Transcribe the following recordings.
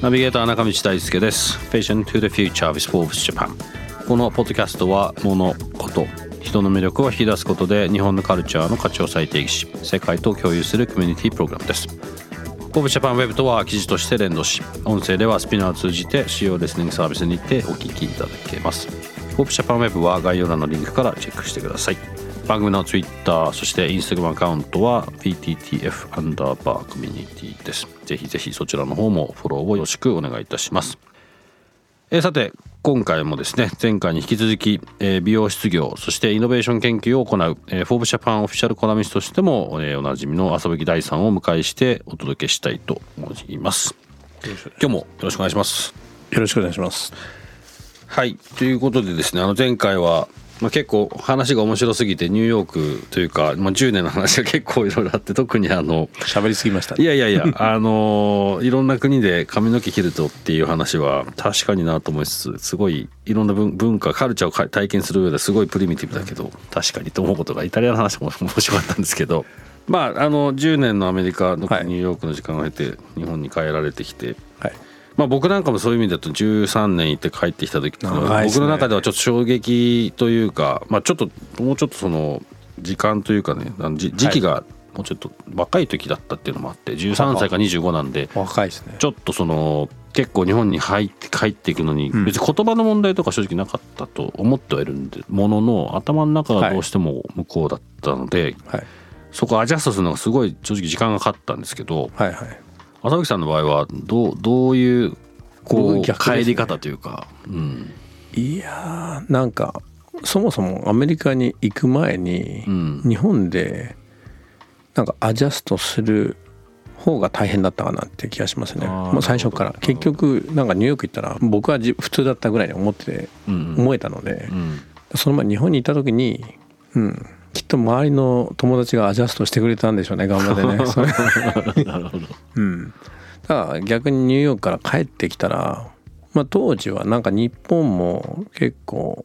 ナビゲーター中道大輔です。Vision to the Future with Forbes Japan このポッドキャストは物事人の魅力を引き出すことで日本のカルチャーの価値を再定義し世界と共有するコミュニティプログラムです。 Forbes Japan ウェブとは記事として連動し音声ではスピナーを通じて主要リスニングサービスにてお聞きいただけます。 Forbes Japan ウェブは概要欄のリンクからチェックしてください。番組の Twitter そして Instagram アカウントは VTTF アンダーバーコミュニティです。ぜひぜひそちらの方もフォローをよろしくお願いいたします。えー、さて今回もですね前回に引き続き、えー、美容失業そしてイノベーション研究を行う、えー、フォーブジャパンオフィシャルコラミストとしても、えー、おなじみの遊び第3を迎えしてお届けしたいと思います。今日もよろしくお願いします。よろしくお願いします。はい。ということでですねあの前回はまあ、結構話が面白すぎてニューヨークというか、まあ、10年の話が結構いろいろあって特にあの喋りすぎました、ね、いやいやいや あのいろんな国で髪の毛切るとっていう話は確かになと思いつつすごいいろんな文化カルチャーを体験する上ですごいプリミティブだけど確かにと思うことがイタリアの話も 面白かったんですけどまああの10年のアメリカのニューヨークの時間を経て日本に帰られてきて、はいまあ、僕なんかもそういう意味だと13年行って帰ってきた時ね、僕の中ではちょっと衝撃というか、まあ、ちょっともうちょっとその時間というかね時期がもうちょっと若い時だったっていうのもあって13歳か25なんで若いですね。ちょっとその結構日本に入って帰っていくのに別に言葉の問題とか正直なかったと思ってはいるんでものの頭の中がどうしても向こうだったので、はい、そこアジャストするのがすごい正直時間がかかったんですけど、はいはい、浅口さんの場合はどうどういうこう、ね、帰り方というか、うん、いやーなんかそもそもアメリカに行く前に、日本でなんかアジャストする方が大変だったかなって気がしますね。もう最初から。結局なんかニューヨーク行ったら僕は普通だったぐらいに思って思えたので、その前日本にいた時に、うん、きっと周りの友達がアジャストしてくれたんでしょうね頑張ってね。なるほど、うん、だから逆にニューヨークから帰ってきたら、まあ、当時はなんか日本も結構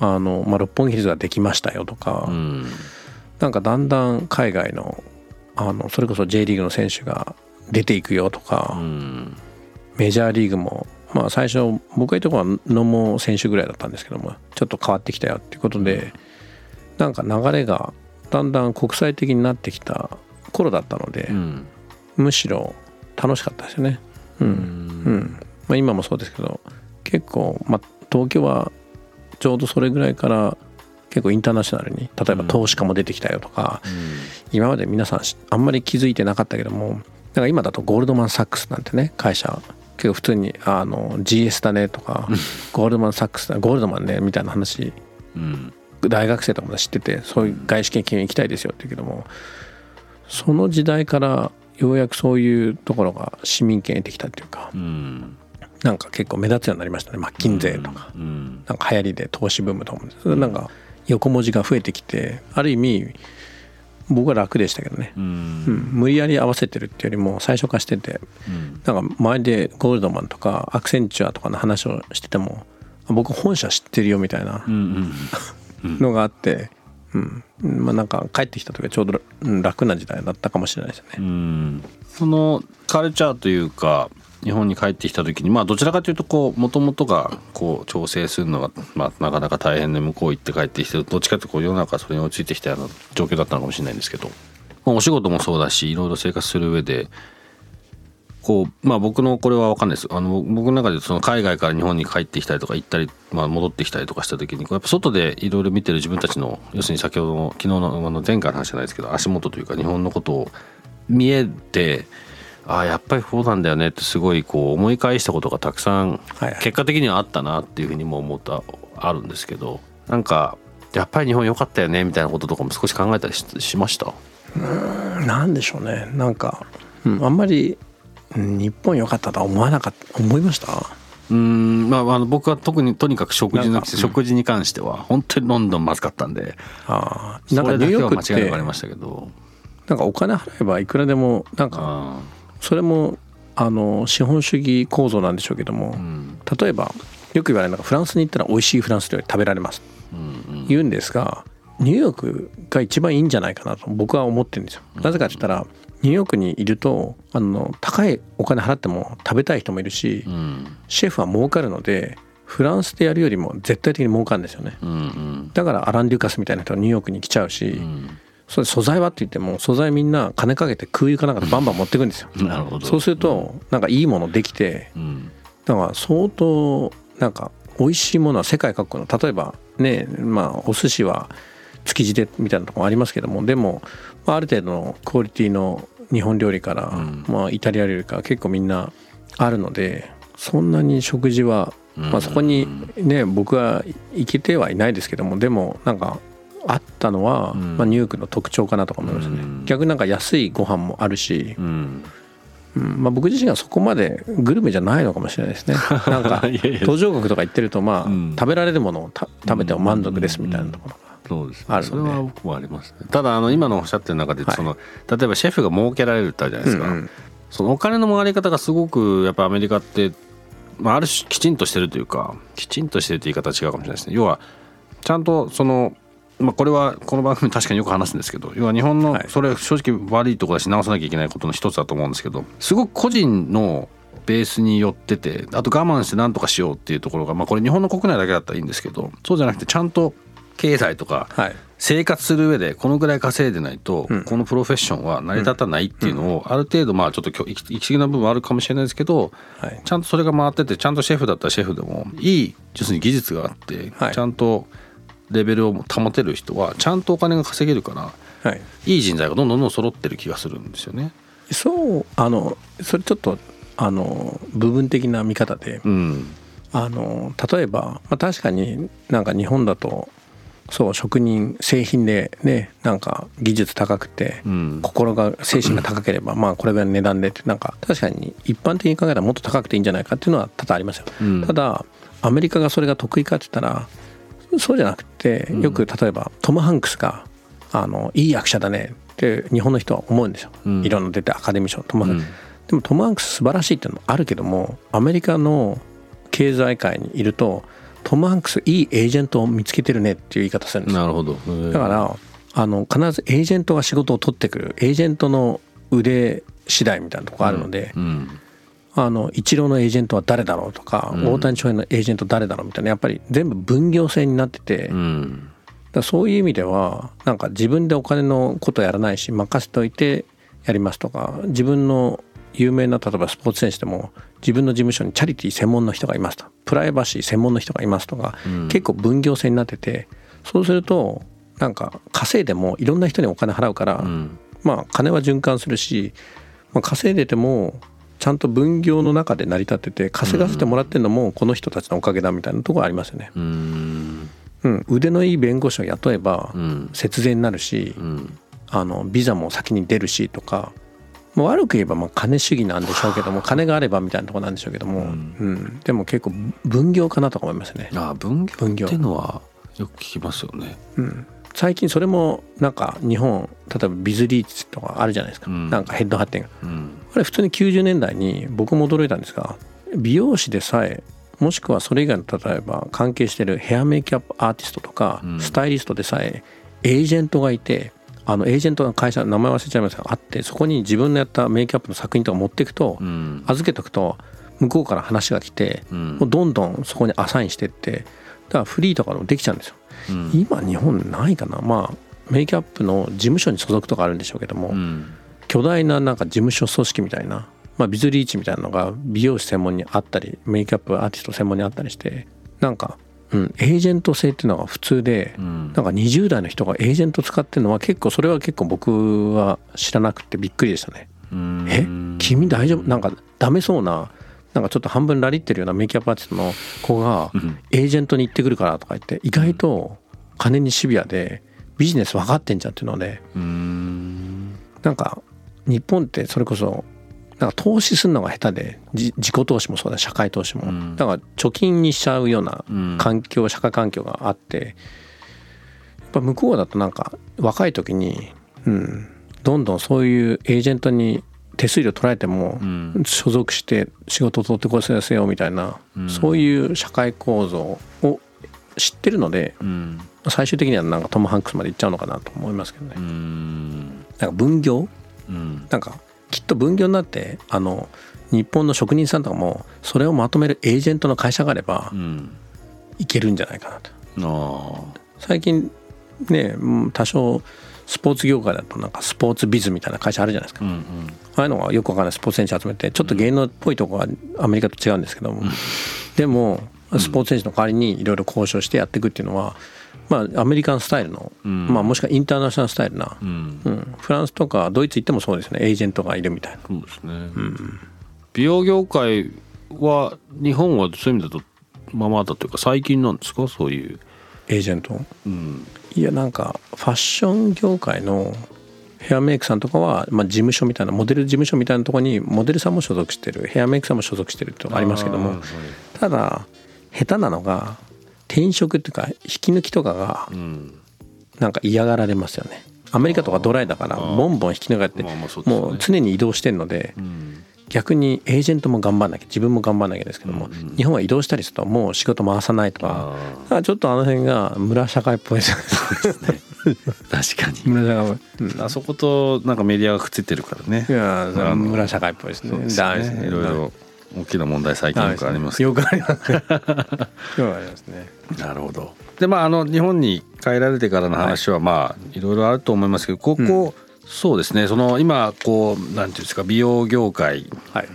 あの、まあ、六本木ヒルズができましたよとか、うん、なんかだんだん海外のあのそれこそ J リーグの選手が出ていくよとか、うん、メジャーリーグもまあ最初僕がいたとこは野茂選手ぐらいだったんですけどもちょっと変わってきたよっていうことでなんか流れがだんだん国際的になってきた頃だったので、うん、むしろ楽しかったですよね。うん、うん。まあ、今もそうですけど結構、まあ、東京はちょうどそれぐらいから結構インターナショナルに例えば投資家も出てきたよとか、うん、今まで皆さんあんまり気づいてなかったけどもだから今だとゴールドマン・サックスなんてね会社結構普通にあの GS だねとかゴールドマン・サックスだゴールドマンねみたいな話、うん、大学生とかも知っててそういう外資系企業に行きたいですよって言うけどもその時代からようやくそういうところが市民権得てきたっていうか、うん、なんか結構目立つようになりましたね。マッキンゼーとか、うん、なんか流行りで投資ブームとかも。なんか横文字が増えてきてある意味僕は楽でしたけどね、うん、うん、無理やり合わせてるっていうよりも最初化してて、うん、なんか周りでゴールドマンとかアクセンチュアとかの話をしてても僕本社知ってるよみたいなのがあって、うんまあ、なんか帰ってきた時はちょうど楽な時代だったかもしれないですね。うんそのカルチャーというか日本に帰ってきた時にまあどちらかというとこうもともとがこう調整するのが、まあ、なかなか大変で向こう行って帰ってきてどっちかというとこう世の中それに落ち着いてきたような状況だったのかもしれないんですけど、まあ、お仕事もそうだしいろいろ生活する上でこうまあ僕のこれは分かんないです。あの僕の中でその海外から日本に帰ってきたりとか行ったり、まあ、戻ってきたりとかした時にやっぱ外でいろいろ見てる自分たちの要するに先ほどの昨日のあの前回の話じゃないですけど足元というか日本のことを見えてああやっぱりそうなんだよねってすごいこう思い返したことがたくさん結果的にはあったなっていうふうにも思ったあるんですけどなんかやっぱり日本良かったよねみたいなこととかも少し考えたりしました？うんなんでしょうね。なんか、うん、あんまり日本良かったとは思わなかった思いました？うんまあ、あの僕は特にとにかく食事の、食事に関しては本当にロンドンまずかったんであなんかニューヨークって間違いがありましたけど。なんかお金払えばいくらでもなんかそれもあの資本主義構造なんでしょうけども、うん、例えばよく言われるのがフランスに行ったら美味しいフランス料理食べられます、うんうん、言うんですがニューヨークが一番いいんじゃないかなと僕は思ってるんですよ。なぜかって言ったらニューヨークにいるとあの高いお金払っても食べたい人もいるし、うん、シェフは儲かるのでフランスでやるよりも絶対的に儲かるんですよね、うんうん、だからアラン・デュカスみたいな人がニューヨークに来ちゃうし、うん、それ素材はって言っても素材みんな金かけて空輸かなんかでバンバン持ってくんですよ。なるほど。そうするとなんかいいものできて、うん、だから相当なんか美味しいものは世界各国の例えばねまあお寿司は築地でみたいなとこもありますけどもでもある程度のクオリティの日本料理から、うん、まあ、イタリア料理から結構みんなあるのでそんなに食事は、まあ、そこにね僕は行けてはいないですけどもでもなんかあったのは、まあ、ニューヨークの特徴かなとか思いますね、逆になんか安いご飯もあるし、うん。まあ、僕自身はそこまでグルメじゃないのかもしれないですね。なんか途上国とか行ってるとまあ、食べられるものを食べても満足ですみたいなところがそうです、ね、それは僕もあります、ね、ただあの今のおっしゃってる中でその、はい、例えばシェフが儲けられるってあるじゃないですか、うんうん、そのお金の回り方がすごくやっぱアメリカって、まあ、ある種きちんとしてるというかきちんとしてるという言い方は違うかもしれないですね。要はちゃんとそのまあ、これはこの番組確かによく話すんですけど要は日本のそれ正直悪いところだし直さなきゃいけないことの一つだと思うんですけどすごく個人のベースによっててあと我慢して何とかしようっていうところがまあこれ日本の国内だけだったらいいんですけどそうじゃなくてちゃんと経済とか生活する上でこのぐらい稼いでないとこのプロフェッションは成り立たないっていうのをある程度まあちょっと行き過ぎな部分はあるかもしれないですけどちゃんとそれが回っててちゃんとシェフだったらシェフでもいい要するに技術があってちゃんとレベルを保てる人はちゃんとお金が稼げるからい。い人材がどんどんどん揃ってる気がするんですよね。そうあのそれちょっとあの部分的な見方で、うん、あの例えば、まあ、確かになんか日本だとそう職人製品でねなんか技術高くて、うん、心が精神が高ければ、まあこれぐらいの値段でってなんか確かに一般的に考えたらもっと高くていいんじゃないかっていうのは多々ありますよ、うん、ただアメリカがそれが得意かって言ったらそうじゃなくてよく例えばトム・ハンクスがあのいい役者だねって日本の人は思うんですよ、うん、いろんな出てアカデミー賞トム・ハンクス、でもトム・ハンクス素晴らしいっていうのもあるけどもアメリカの経済界にいるとトム・ハンクスいいエージェントを見つけてるねっていう言い方するんです。なるほど。だからあの必ずエージェントが仕事を取ってくるエージェントの腕次第みたいなとこあるので、うんうん、あのイチローのエージェントは誰だろうとか、うん、大谷翔平のエージェント誰だろうみたいなやっぱり全部分業制になってて、うん、だそういう意味ではなんか自分でお金のことやらないし任せておいてやりますとか自分の有名な例えばスポーツ選手でも自分の事務所にチャリティー専門の人がいますと。プライバシー専門の人がいますとか、うん、結構分業制になっててそうするとなんか稼いでもいろんな人にお金払うから、うん、まあ金は循環するし、まあ、稼いでてもちゃんと分業の中で成り立ってて稼がせてもらってるのもこの人たちのおかげだみたいなところありますよね。うん。うん、腕のいい弁護士を雇えば節税になるし、あのビザも先に出るしとかもう悪く言えばまあ金主義なんでしょうけども金があればみたいなところなんでしょうけども、うん、うん、でも結構分業かなとか思いますね。あ分業。っていうのはよく聞きますよね。うん、最近それもなんか日本例えばビズリーチとかあるじゃないですか、うん、なんかヘッドハッテンが、うん、あれ普通に90年代に僕も驚いたんですが美容師でさえもしくはそれ以外の例えば関係してるヘアメイキャップアーティストとか、スタイリストでさえエージェントがいてあのエージェントの会社名前忘れちゃいますがあってそこに自分のやったメイキャップの作品とか持っていくと、うん、預けとくと向こうから話が来て、うん、もうどんどんそこにアサインしてってだからフリーとかでもできちゃうんですよ、うん、今日本ないかな。まあメイキャップの事務所に所属とかあるんでしょうけども、巨大ななんか事務所組織みたいな、まあ、ビズリーチみたいなのが美容師専門にあったりメイキャップアーティスト専門にあったりしてなんかうん、エージェント制っていうのが普通で、うん、なんか20代の人がエージェント使ってるのは結構それは結構僕は知らなくてびっくりでしたね。え？君大丈夫？なんかダメそうななんかちょっと半分ラリってるようなメイキャップアーティストの子がエージェントに行ってくるからとか言って意外と金にシビアでビジネス分かってんじゃんっていうのでなんか日本ってそれこそなんか投資するのが下手で自己投資もそうだ社会投資も、うん、だから貯金にしちゃうような環境、うん、社会環境があってやっぱ向こうだとなんか若い時に、うん、どんどんそういうエージェントに手数料取られても所属して仕事を取ってこせせよみたいな、うん、そういう社会構造を知ってるので、うん、最終的にはなんかトム・ハンクスまで行っちゃうのかなと思いますけどね。なんか分業、うん、なんかと分業になってあの日本の職人さんとかもそれをまとめるエージェントの会社があれば、いけるんじゃないかなと。最近ね多少スポーツ業界だとなんかスポーツビズみたいな会社あるじゃないですか、うんうん、ああいうのがよくわかんない。スポーツ選手集めてちょっと芸能っぽいとこはアメリカと違うんですけども、うん、でもスポーツ選手の代わりにいろいろ交渉してやっていくっていうのはまあアメリカンスタイルの、うん、まあもしくはインターナショナルスタイルな、うん、うん、フランスとかドイツ行ってもそうですね。エージェントがいるみたいな。そうですね、うん、美容業界は日本はそういう意味だとまあまだというか最近なんですか？そういう。エージェント、うん、いやなんかファッション業界のヘアメイクさんとかは、まあ、事務所みたいなモデル事務所みたいなところにモデルさんも所属してる。ヘアメイクさんも所属してるってありますけども。ただ下手なのが転職っていうか引き抜きとかがなんか嫌がられますよね。アメリカとかドライだからボンボン引き抜かれてもう常に移動してるので逆にエージェントも頑張んなきゃ自分も頑張んなきゃですけども、日本は移動したりするともう仕事回さないとかちょっとあの辺が村社会っぽいですね。確かに村社会、うん、あそことなんかメディアがくっついてるからね。いや村社会っぽいですね。ですね。いろいろ大きな問題最近よくありますよくありますよくありますねなるほど。でまああの日本に帰られてからの話はまあいろいろあると思いますけどここ、そうですね。その今こうなんていうんですか美容業界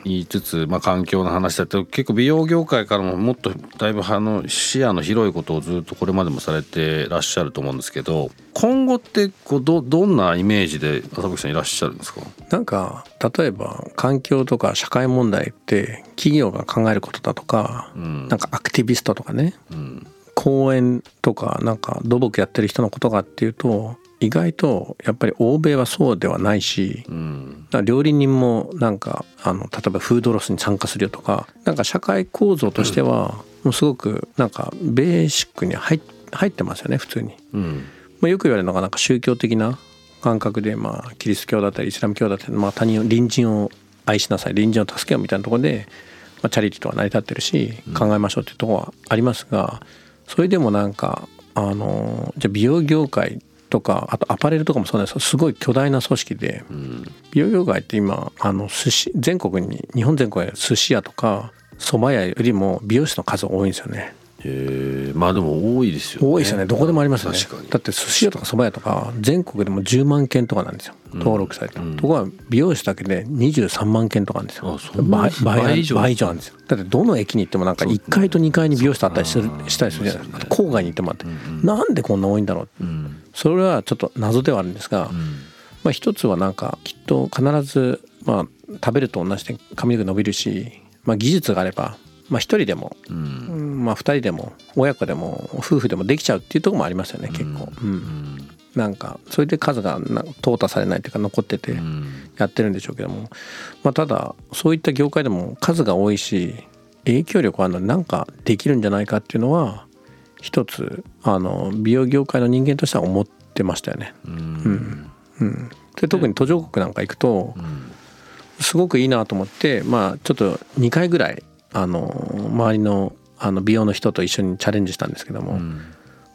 にいつつ、まあ、環境の話だと結構美容業界からももっとだいぶあの視野の広いことをずっとこれまでもされてらっしゃると思うんですけど今後ってこうどどんなイメージで浅吹さんいらっしゃるんですか？なんか例えば環境とか社会問題って企業が考えることだとか、うん、なんかアクティビストとかね、うん、公園とかなんか土木やってる人のことかっていうと意外とやっぱり欧米はそうではないし、うん、料理人もなんかあの例えばフードロスに参加するよとかなんか社会構造としてはもうすごくなんかベーシックに入入ってますよね普通に。うん、まあ、よく言われるのがなんか宗教的な感覚でまあキリスト教だったりイスラム教だったり、まあ、他人を隣人を愛しなさい隣人を助けようみたいなところで、まあ、チャリティーとは成り立ってるし考えましょうっていうところはありますがそれでもなんかあのじゃあ美容業界とかあとアパレルとかもそうなんですけどすごい巨大な組織で、うん、美容業界って今あの寿司全国に日本全国に寿司屋とか蕎麦屋よりも美容師の数多いんですよね。へまあでも多いですよね。多いですよね。どこでもありますよね。だって寿司屋とか蕎麦屋とか全国でも10万件とかなんですよ。登録された、うん、ところが美容師だけで23万件とかなんですよ。倍倍以上。倍以上なんですよ。だってどの駅に行ってもなんか1階と2階に美容室あったりするしたりするじゃないですか。郊外に行ってもあって、うん、なんでこんな多いんだろう、うん、それはちょっと謎ではあるんですが、まあ一つはなんかきっと必ずまあ食べると同じで髪の毛伸びるし、まあ、技術があればまあ、1人でも、うん、まあ、2人でも親子でも夫婦でもできちゃうっていうとこもありますよね結構、うん、うん、なんかそれで数が淘汰されないというか残っててやってるんでしょうけども、まあ、ただそういった業界でも数が多いし影響力あるので何かできるんじゃないかっていうのは一つあの美容業界の人間としては思ってましたよね。うん、うん、で特に途上国なんか行くと、すごくいいなと思ってまあちょっと2回ぐらいあの周りのあの美容の人と一緒にチャレンジしたんですけども、うん、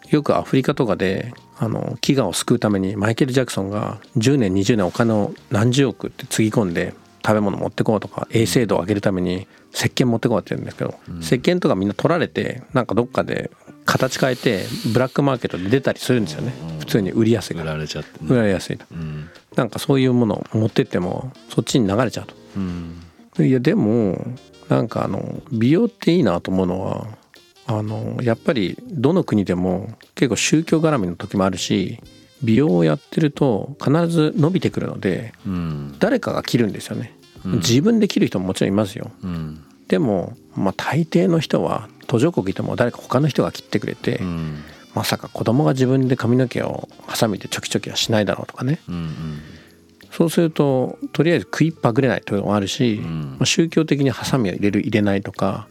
よくアフリカとかであの飢餓を救うためにマイケル・ジャクソンが10年20年お金を何十億ってつぎ込んで食べ物持ってこうとか衛生度を上げるために石鹸持ってこうって言うんですけど、うん、石鹸とかみんな取られてなんかどっかで形変えてブラックマーケットで出たりするんですよね、うん、普通に売りやすいから。売られちゃって、ね、売られやすいと、うん、なんかそういうものを持ってってもそっちに流れちゃうと、うん、いやでもなんかあの美容っていいなと思うのはあのやっぱりどの国でも結構宗教絡みの時もあるし美容をやってると必ず伸びてくるので、うん、誰かが切るんですよね、うん、自分で切る人ももちろんいますよ、うん、でも、まあ、大抵の人は途上国いても誰か他の人が切ってくれて、まさか子供が自分で髪の毛をハサミでチョキチョキはしないだろうとかね、うんうん、そうするととりあえず食いっぱぐれないというのもあるし、まあ、宗教的にハサミを入れる入れないとか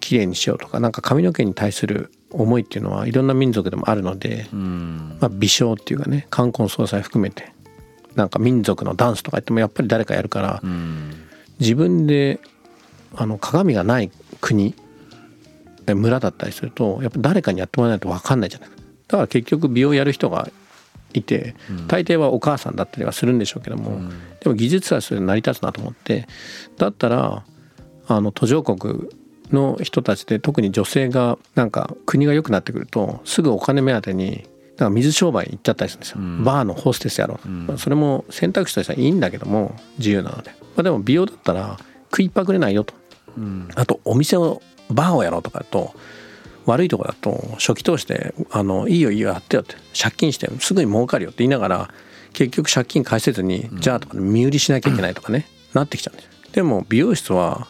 綺麗にしようとかなんか髪の毛に対する思いっていうのはいろんな民族でもあるので、まあ、微笑っていうかね冠婚葬祭含めてなんか民族のダンスとか言ってもやっぱり誰かやるから、自分であの鏡がない国村だったりするとやっぱ誰かにやってもらわないと分かんないじゃない。だから結局美容やる人がいて大抵はお母さんだったりはするんでしょうけども、でも技術はそれ成り立つなと思ってだったらあの途上国の人たちで特に女性がなんか国が良くなってくるとすぐお金目当てになんか水商売行っちゃったりするんですよ、うん、バーのホステスやろう、うん、まあ、それも選択肢としてはいいんだけども自由なので、まあ、でも美容だったら食いっぱぐれないよと、うん、あとお店をバーをやろうとかと悪いとこだと初期投資であの「いいよいいよやってよ」って借金してすぐに儲かるよって言いながら結局借金返せずに、じゃあとか身売りしなきゃいけないとかね、なってきちゃうんですでも美容室は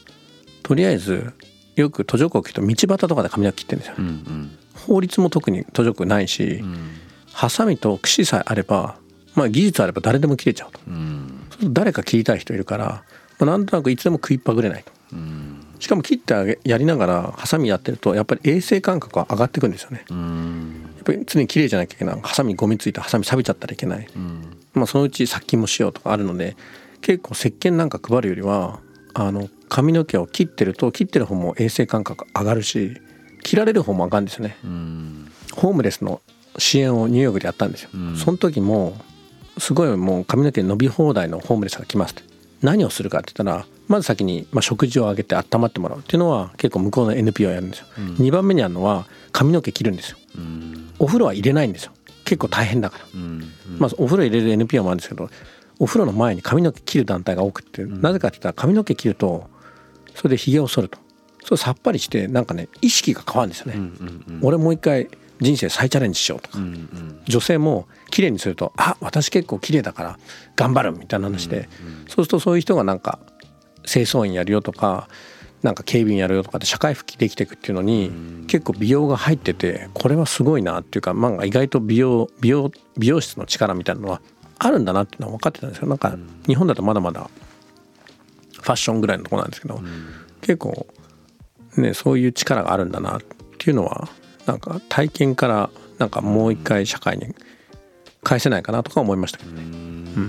とりあえずよく途上国行くと道端とかで髪の毛切ってるんですよ、うんうん、法律も特に途上国ないし、うん、ハサミと櫛さえあればまあ技術あれば誰でも切れちゃうと、うん、誰か切りたい人いるから、まあ、なんとなくいつでも食いっぱぐれないと、うん、しかも切ってやりながらハサミやってるとやっぱり衛生感覚は上がってくんですよね、やっぱり常に綺麗じゃなきゃいけない。ハサミゴミついてハサミ錆びちゃったらいけない、まあ、そのうち殺菌もしようとかあるので結構石鹸なんか配るよりはあの髪の毛を切ってると切ってる方も衛生感覚上がるし切られる方も上がるんですよね。ホームレスの支援をニューヨークでやったんですよ。その時もすごいもう髪の毛伸び放題のホームレスが来ますって。何をするかって言ったらまず先にまあ食事をあげて温まってもらうっていうのは結構向こうの NPO やるんですよ。うん、2番目にあるのは髪の毛切るんですよ。お風呂は入れないんですよ。結構大変だから。まあお風呂入れる NPO もあるんですけどお風呂の前に髪の毛切る団体が多くて、なぜかって言ったら髪の毛切るとそれでひげを剃ると。それさっぱりしてなんかね意識が変わるんですよね、うんうんうん、俺もう一回人生再チャレンジしようとか、うんうん、女性も綺麗にするとあ私結構綺麗だから頑張るみたいな話で、うんうん、そうするとそういう人がなんか清掃員やるよとかなんか警備員やるよとかって社会復帰できていくっていうのに、結構美容が入っててこれはすごいなっていうか、まあ、意外と美容美容美容室の力みたいなのはあるんだなっていうのは分かってたんですよ。なんか日本だとまだまだファッションぐらいのとこなんですけど、結構ねそういう力があるんだなっていうのはなんか体験からなんかもう一回社会に返せないかなとか思いましたけどね。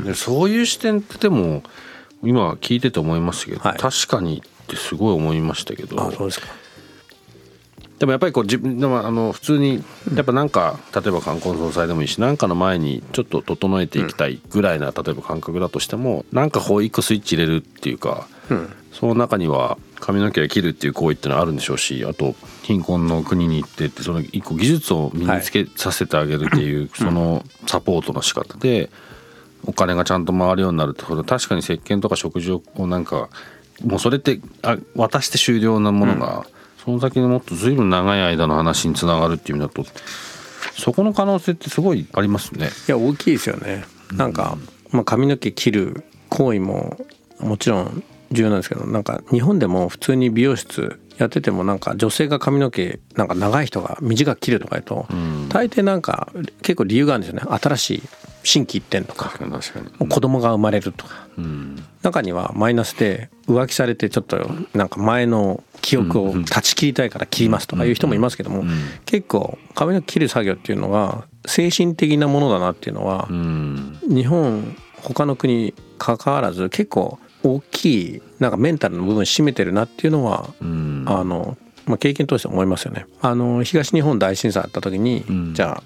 うん、そういう視点ってでも今聞いてて思いましたけど、はい、確かにってすごい思いましたけど。あそうですか。でもやっぱりこう自分でもあの普通にやっぱなんか例えば冠婚葬祭でもいいし何かの前にちょっと整えていきたいぐらいな例えば感覚だとしてもなんかこう一個スイッチ入れるっていうか、うん、その中には髪の毛を切るっていう行為っていうのはあるんでしょうしあと貧困の国に行ってってその一個技術を身につけさせてあげるっていうそのサポートの仕方でお金がちゃんと回るようになるってこと確かに石鹸とか食事をなんかもうそれってあ渡して終了なものが、うんその先にもっと随分長い間の話につながるっていう意味だとそこの可能性ってすごいありますね。いや大きいですよね。なんか、まあ、髪の毛切る行為ももちろん重要なんですけどなんか日本でも普通に美容室やっててもなんか女性が髪の毛なんか長い人が短く切るとか言うと、大抵なんか結構理由があるんですよね。新しい心機一転とか。子供が生まれるとか、中にはマイナスで浮気されてちょっとなんか前の記憶を断ち切りたいから切りますとかいう人もいますけども、結構髪の毛切る作業っていうのが精神的なものだなっていうのは、日本他の国かかわらず結構大きいなんかメンタルの部分占めてるなっていうのは、あのまあ、経験として思いますよね。あの東日本大震災あった時に、じゃ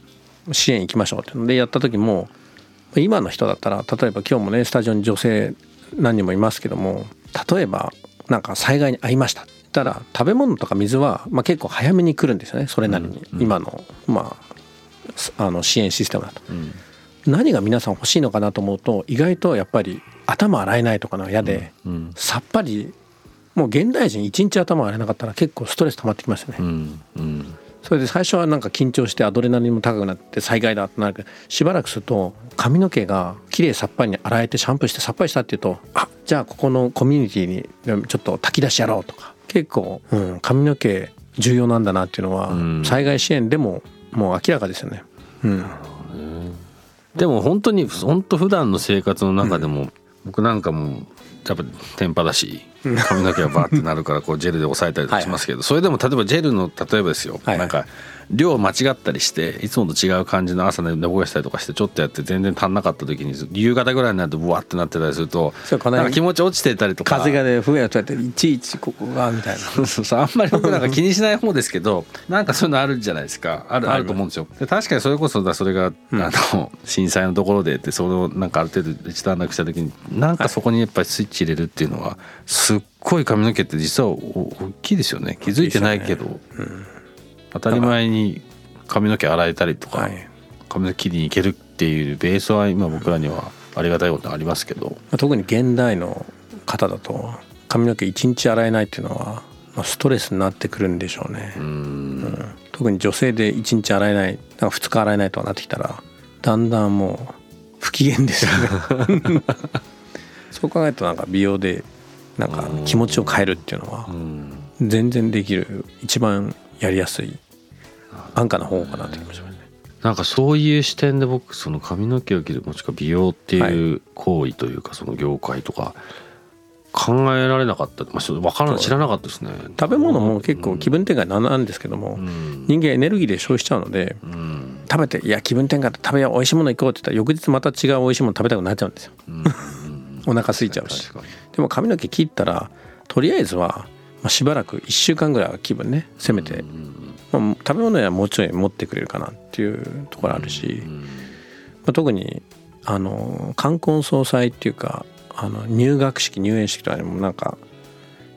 あ支援行きましょうってのでやった時も今の人だったら例えば今日もねスタジオに女性何人もいますけども例えばなんか災害に遭いましたったら食べ物とか水は、まあ、結構早めに来るんですよねそれなりに、うんうん、今の,、まあ、あの支援システムだと、うん、何が皆さん欲しいのかなと思うと意外とやっぱり頭洗えないとかの嫌で、うんうん、さっぱりもう現代人一日頭洗えなかったら結構ストレス溜まってきますよね、うんうん、それで最初はなんか緊張してアドレナリンも高くなって災害だってなるけどしばらくすると髪の毛がきれいさっぱりに洗えてシャンプーしてさっぱりしたっていうとあじゃあここのコミュニティにちょっと炊き出しやろうとか。結構、うん、髪の毛重要なんだなっていうのは、災害支援でももう明らかですよね。うん、でも本当に本当普段の生活の中でも、僕なんかもやっぱ天パだし髪の毛がバーってなるからこうジェルで押さえたりとかしますけどそれでも例えばジェルの例えばですよ、なんか量間違ったりしていつもと違う感じの朝で寝ぼけしたりとかしてちょっとやって全然足んなかった時に夕方ぐらいになるとブワってなってたりするとなんか気持ち落ちてたりとか。風がね笛をとやっていちいちここがみたいな。そうそうあんまり僕なんか気にしない方ですけどなんかそういうのあるじゃないですかあるあると思うんですよで確かにそれこそだそれが、うん、あの震災のところでってそれをなんかある程度一段落した時になんかそこにやっぱりスイッチ入れるっていうのはすっごい髪の毛って実は大きいですよね気づいてないけど、うん当たり前に髪の毛洗えたりとか、はい、髪の毛切りに行けるっていうベースは今僕らにはありがたいことありますけど。特に現代の方だと髪の毛一日洗えないっていうのは、まあ、ストレスになってくるんでしょうね、うん、特に女性で一日洗えないなんか2日洗えないとかなってきたらだんだんもう不機嫌ですよね。そう考えるとなんか美容でなんか気持ちを変えるっていうのは全然できる一番やりやすい安価な方かなと思いましたね。なんかそういう視点で僕その髪の毛を切るもしくは美容っていう行為というかその業界とか考えられなかった、まあ、分からない知らなかったですね。食べ物も結構気分転換なんですけども、うん、人間エネルギーで消費しちゃうので、うん、食べていや気分転換で食べよう美味しいもの行こうって言ったら翌日また違う美味しいもの食べたくなっちゃうんですよ、うん、お腹空いちゃうし。でも髪の毛切ったらとりあえずは、まあ、しばらく1週間ぐらいは気分ねせめてまあ、食べ物はもうちょい持ってくれるかなっていうところあるし、まあ、特にあの冠婚葬祭っていうかあの入学式入園式とかにもなんか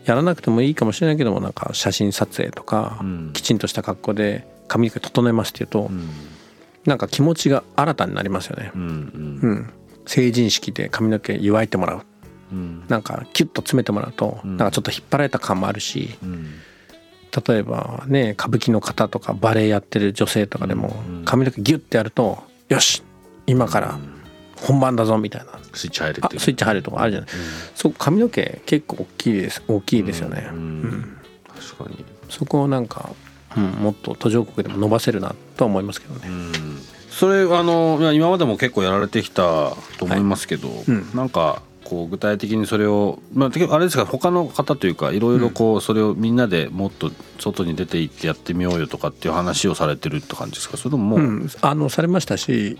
やらなくてもいいかもしれないけどもなんか写真撮影とか、きちんとした格好で髪の毛整えますっていうと、うん、なんか気持ちが新たになりますよね。うん、うん、成人式で髪の毛祝いてもらう、うん、なんかキュッと詰めてもらうと、なんかちょっと引っ張られた感もあるし、例えばね歌舞伎の方とかバレエやってる女性とかでも髪の毛ギュッてやるとよし今から本番だぞみたいな。スイッチ入るってスイッチ入るとかあるじゃない、うん、そう髪の毛結構大きいです。大きいですよね、うん、うん、確かに。そこをなんか、うん、もっと途上国でも伸ばせるなとは思いますけどね、それあの今までも結構やられてきたと思いますけど、はい、なんかこう具体的にそれを、まあ、あれですが他の方というかいろいろこうそれをみんなでもっと外に出て行ってやってみようよとかっていう話をされてるって感じですか？それとももう、うん、あのされましたし、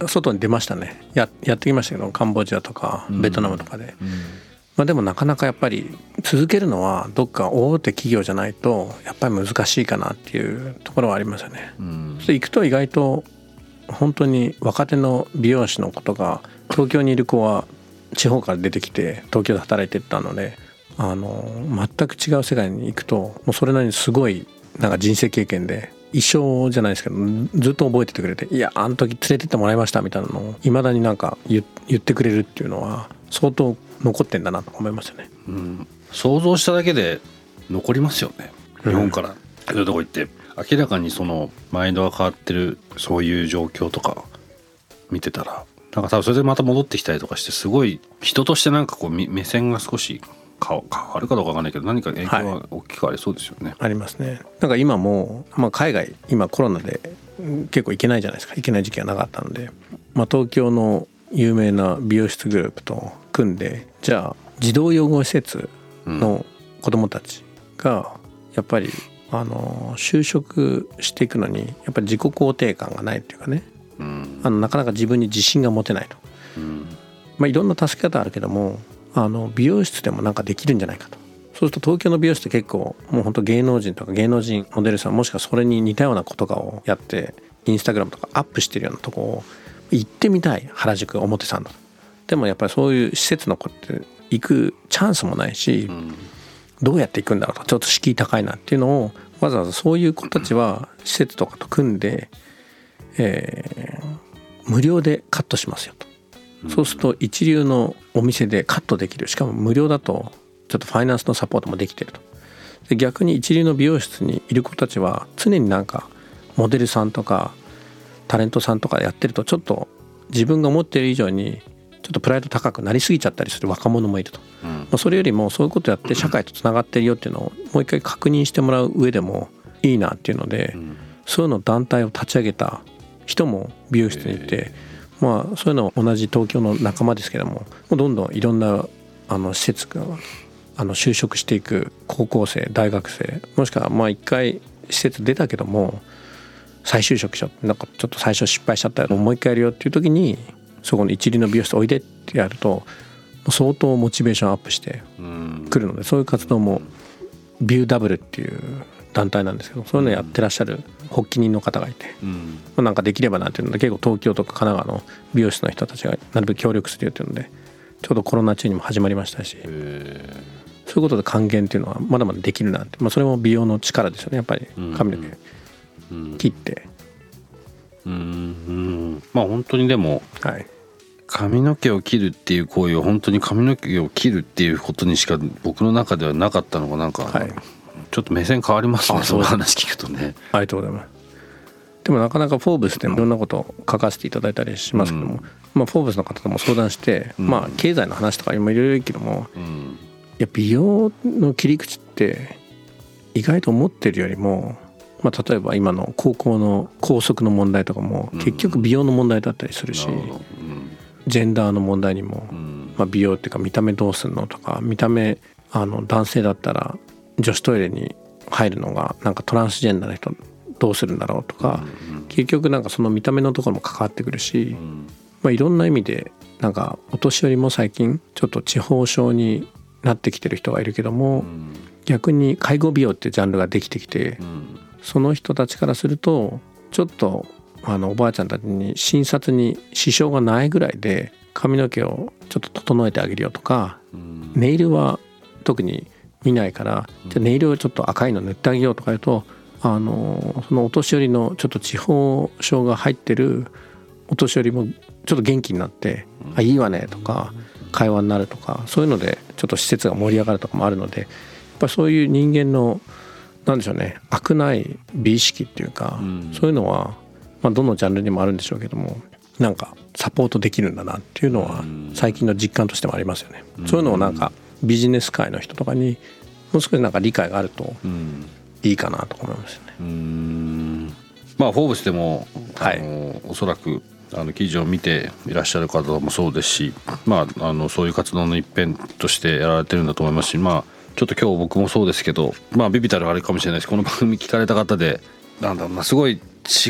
うん、外に出ましたね。ややってきましたけどカンボジアとかベトナムとかで、うん、まあ、でもなかなかやっぱり続けるのはどっか大手企業じゃないとやっぱり難しいかなっていうところはありますよね。うん、そ行くと意外と本当に若手の美容師のことが東京にいる子は地方から出てきて東京で働いてたのであの全く違う世界に行くともうそれなりにすごいなんか人生経験で一生じゃないですけどずっと覚えててくれて「いやあの時連れてってもらいました」みたいなのをいまだになんか言ってくれるっていうのは相当残ってんだなと思いますよね。うん、想像しただけで残りますよね。日本から、そういうとこ行って。明らかにそのマインドが変わってるそういう状況とか見てたらなんか多分それでまた戻ってきたりとかしてすごい人としてなんかこう目線が少し変わるかどうかわかんないけど何か影響は大きくありそうですよね。はい、ありますね。なんか今も、まあ、海外今コロナで結構行けないじゃないですか。行けない時期がなかったので、まあ、東京の有名な美容室グループと組んでじゃあ児童養護施設の子どもたちがやっぱりあの就職していくのにやっぱり自己肯定感がないっていうかねあのなかなか自分に自信が持てないと、まあ、いろんな助け方あるけどもあの美容室でもなんかできるんじゃないかと。そうすると東京の美容室って結構もうほんと芸能人とか芸能人モデルさんもしくはそれに似たようなことかをやってインスタグラムとかアップしてるようなとこを行ってみたい原宿表参道。でもやっぱりそういう施設の子って行くチャンスもないし、どうやって行くんだろうと。ちょっと敷居高いなっていうのをわざわざそういう子たちは施設とかと組んでえー、無料でカットしますよと。そうすると一流のお店でカットできる。しかも無料だとちょっとファイナンスのサポートもできてると。で逆に一流の美容室にいる子たちは常になんかモデルさんとかタレントさんとかやってるとちょっと自分が思ってる以上にちょっとプライド高くなりすぎちゃったりする若者もいると、うん、まあ、それよりもそういうことやって社会とつながってるよっていうのをもう一回確認してもらう上でもいいなっていうので、うん、そういうの団体を立ち上げた人も美容室にいてまあそういうの同じ東京の仲間ですけどももうどんどんいろんなあの施設があの就職していく高校生大学生もしくはまあ一回施設出たけども再就職しようなんかちょっと最初失敗しちゃったよ。もう一回やるよっていう時にそこの一流の美容室おいでってやると相当モチベーションアップしてくるのでそういう活動もビューダブルっていう団体なんですけどそういうのやってらっしゃる発起人の方がいて、うん。まあ、なんかできればなっていうので結構東京とか神奈川の美容室の人たちがなるべく協力するよっていうのでちょうどコロナ中にも始まりましたしそういうことで還元っていうのはまだまだできるなって、まあ、それも美容の力ですよねやっぱり髪の毛。切って。うん、うん、まあ本当にでも、はい、髪の毛を切るっていう行為を本当に髪の毛を切るっていうことにしか僕の中ではなかったのがなんか、はい、ちょっと目線変わりますねその話聞くとね。ありがとうござい。ますでもなかなか「フォーブス」でいろんなことを書かせていただいたりしますけども、うん、まあ、フォーブスの方とも相談して、うん、まあ経済の話とかもいろいろいいけども、うん、いや美容の切り口って意外と思ってるよりも、まあ、例えば今の高校の校則の問題とかも結局美容の問題だったりするし、ジェンダーの問題にも、まあ、美容っていうか見た目どうすんのとか見た目あの男性だったら女子トイレに入るのがなんかトランスジェンダーの人どうするんだろうとか、結局なんかその見た目のところも関わってくるし、まあ、いろんな意味でなんかお年寄りも最近ちょっと地方症になってきてる人がいるけども、逆に介護美容ってジャンルができてきて、その人たちからするとちょっとあのおばあちゃんたちに診察に支障がないぐらいで髪の毛をちょっと整えてあげるよとか、ネイルは特に見ないからじゃネイルをちょっと赤いの塗ってあげようとか言うとあのそのお年寄りのちょっと地方症が入ってるお年寄りもちょっと元気になって「あいいわね」とか会話になるとかそういうのでちょっと施設が盛り上がるとかもあるのでやっぱそういう人間のなんでしょうね悪ない美意識っていうか、そういうのは、まあ、どのジャンルにもあるんでしょうけどもなんかサポートできるんだなっていうのは最近の実感としてもありますよね。そういうのをなんかビジネス界の人とかにもう少しなんか理解があるといいかなと思いますよね。うん。まあフォーブスでも、はい、あのおそらくあの記事を見ていらっしゃる方もそうですし、まあ、あのそういう活動の一辺としてやられてるんだと思いますし、まあ、ちょっと今日僕もそうですけど、まあ、ビビたるあれかもしれないです。この番組聞かれた方でなんだろうなすごい違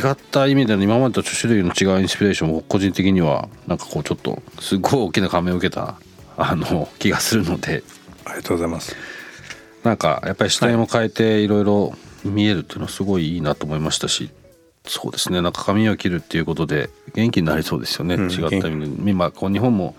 った意味での今までと種類の違うインスピレーションを個人的にはなんかこうちょっとすごい大きな感銘を受けたあの気がするので。ありがとうございます。なんかやっぱり視点を変えていろいろ見えるっていうのはすごいいいなと思いましたしそうですね。なんか髪を切るっていうことで元気になりそうですよね、うん、違った意味で。今こう日本も